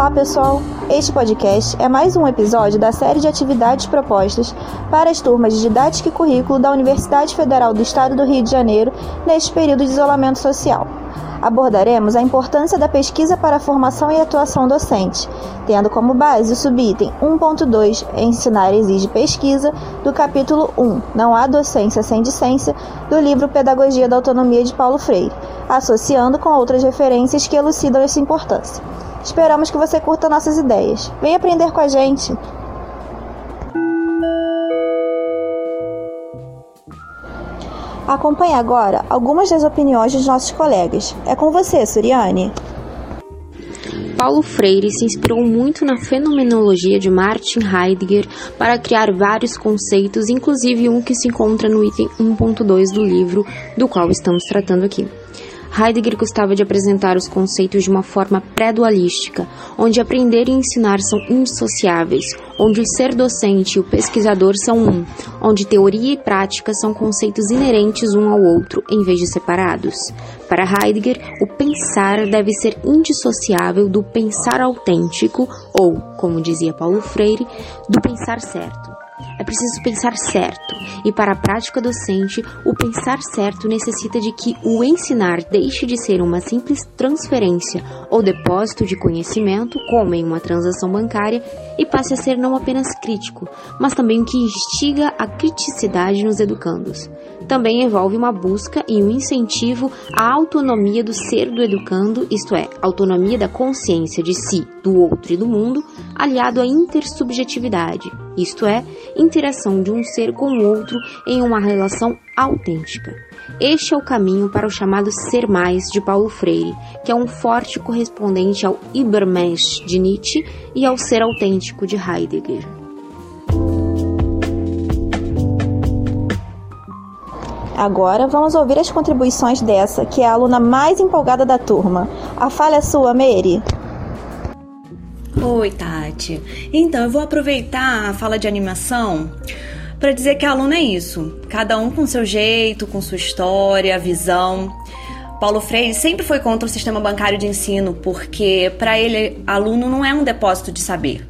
Olá, pessoal! Este podcast é mais um episódio da série de atividades propostas para as turmas de Didática e Currículo da Universidade Federal do Estado do Rio de Janeiro neste período de isolamento social. Abordaremos a importância da pesquisa para a formação e atuação docente, tendo como base o subitem 1.2 Ensinar exige pesquisa, do capítulo 1 Não há docência sem discência, do livro Pedagogia da Autonomia de Paulo Freire, associando com outras referências que elucidam essa importância. Esperamos que você curta nossas ideias. Vem aprender com a gente! Acompanhe agora algumas das opiniões dos nossos colegas. É com você, Suriane. Paulo Freire se inspirou muito na fenomenologia de Martin Heidegger para criar vários conceitos, inclusive um que se encontra no item 1.2 do livro do qual estamos tratando aqui. Heidegger gostava de apresentar os conceitos de uma forma pré-dualística, onde aprender e ensinar são indissociáveis, onde o ser docente e o pesquisador são um, onde teoria e prática são conceitos inerentes um ao outro, em vez de separados. Para Heidegger, o pensar deve ser indissociável do pensar autêntico, ou, como dizia Paulo Freire, do pensar certo. É preciso pensar certo, e para a prática docente, o pensar certo necessita de que o ensinar deixe de ser uma simples transferência ou depósito de conhecimento, como em uma transação bancária, e passe a ser não apenas crítico, mas também o que instiga a criticidade nos educandos. Também envolve uma busca e um incentivo à autonomia do ser do educando, isto é, autonomia da consciência de si, do outro e do mundo, aliado à intersubjetividade, isto é, interação de um ser com outro em uma relação autêntica. Este é o caminho para o chamado Ser Mais de Paulo Freire, que é um forte correspondente ao Übermensch de Nietzsche e ao Ser Autêntico de Heidegger. Agora vamos ouvir as contribuições dessa, que é a aluna mais empolgada da turma. A falha é sua, Mary. Oi, Tati. Então, eu vou aproveitar a fala de animação para dizer que a aluna é isso. Cada um com seu jeito, com sua história, visão. Paulo Freire sempre foi contra o sistema bancário de ensino, porque para ele, aluno não é um depósito de saber.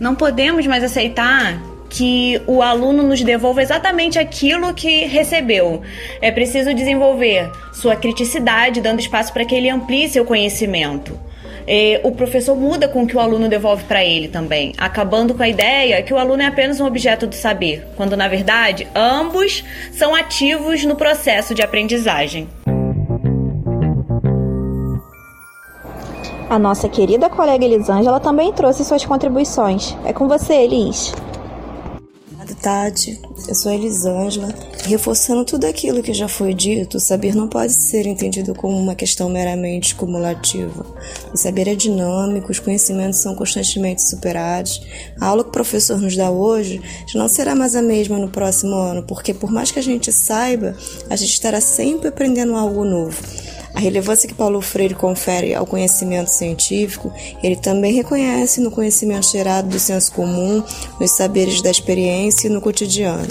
Não podemos mais aceitar que o aluno nos devolva exatamente aquilo que recebeu. É preciso desenvolver sua criticidade, dando espaço para que ele amplie seu conhecimento. É, o professor muda com o que o aluno devolve para ele também, acabando com a ideia que o aluno é apenas um objeto do saber, quando na verdade ambos são ativos no processo de aprendizagem. A nossa querida colega Elisângela também trouxe suas contribuições. É com você, Elis. Tati, eu sou Elisângela. Reforçando tudo aquilo que já foi dito, o saber não pode ser entendido como uma questão meramente cumulativa. O saber é dinâmico, os conhecimentos são constantemente superados. A aula que o professor nos dá hoje já não será mais a mesma no próximo ano, porque por mais que a gente saiba, a gente estará sempre aprendendo algo novo. A relevância que Paulo Freire confere ao conhecimento científico, ele também reconhece no conhecimento gerado do senso comum, nos saberes da experiência e no cotidiano.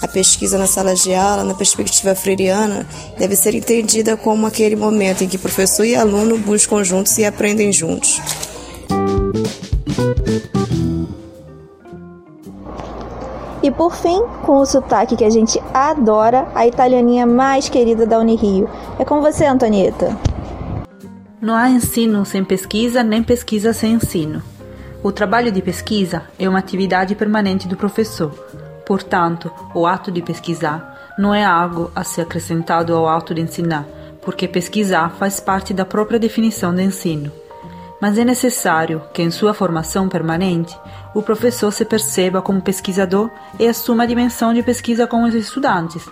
A pesquisa na sala de aula, na perspectiva freiriana, deve ser entendida como aquele momento em que professor e aluno buscam juntos e aprendem juntos. E por fim, com o sotaque que a gente adora, a italianinha mais querida da Unirio. É com você, Antonieta. Não há ensino sem pesquisa, nem pesquisa sem ensino. O trabalho de pesquisa é uma atividade permanente do professor. Portanto, o ato de pesquisar não é algo a ser acrescentado ao ato de ensinar, porque pesquisar faz parte da própria definição de ensino mas é necessário que, em sua formação permanente, o professor se perceba como pesquisador e assuma a dimensão de pesquisa com os estudantes,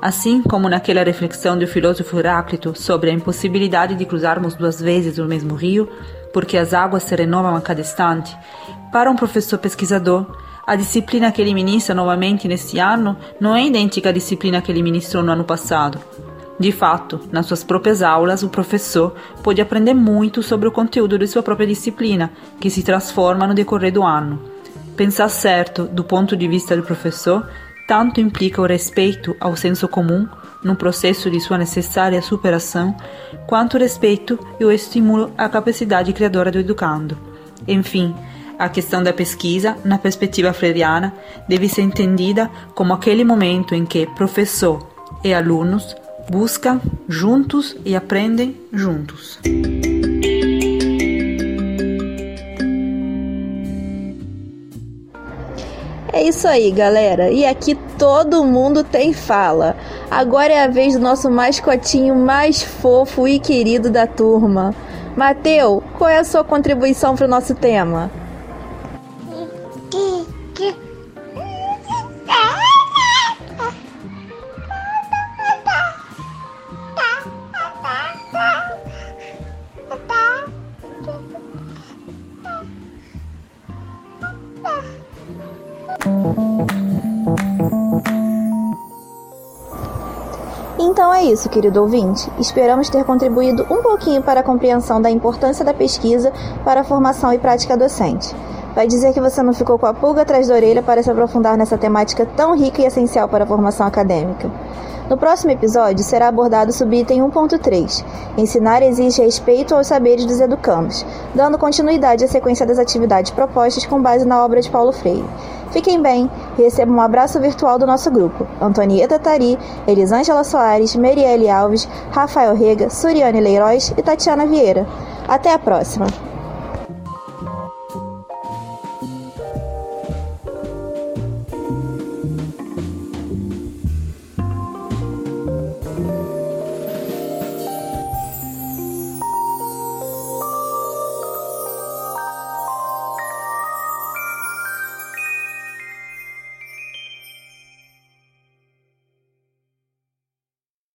assim como naquela reflexão do filósofo Heráclito sobre a impossibilidade de cruzarmos duas vezes o mesmo rio, porque as águas se renovam a cada instante. Para um professor pesquisador, a disciplina que ele ministra novamente neste ano não é idêntica à disciplina que ele ministrou no ano passado de fato, nas suas próprias aulas, o professor pode aprender muito sobre o conteúdo de sua própria disciplina, que se transforma no decorrer do ano. Pensar certo, do ponto de vista do professor, tanto implica o respeito ao senso comum, no processo de sua necessária superação, quanto o respeito e o estímulo à capacidade criadora do educando. Enfim, a questão da pesquisa, na perspectiva freiriana, deve ser entendida como aquele momento em que professor e alunos buscam juntos e aprendem juntos. É isso aí, galera. E aqui todo mundo tem fala. Agora é a vez do nosso mascotinho mais fofo e querido da turma. Mateu, qual é a sua contribuição para o nosso tema? Então é isso, querido ouvinte. Esperamos ter contribuído um pouquinho para a compreensão da importância da pesquisa para a formação e prática docente. Vai dizer que você não ficou com a pulga atrás da orelha para se aprofundar nessa temática tão rica e essencial para a formação acadêmica. No próximo episódio será abordado o subitem 1.3. Ensinar exige respeito aos saberes dos educandos, dando continuidade à sequência das atividades propostas com base na obra de Paulo Freire. Fiquem bem e recebam um abraço virtual do nosso grupo. Antonieta Tari, Elisângela Soares, Merielle Alves, Rafael Rega, Suriane Leiroz e Tatiana Vieira. Até a próxima!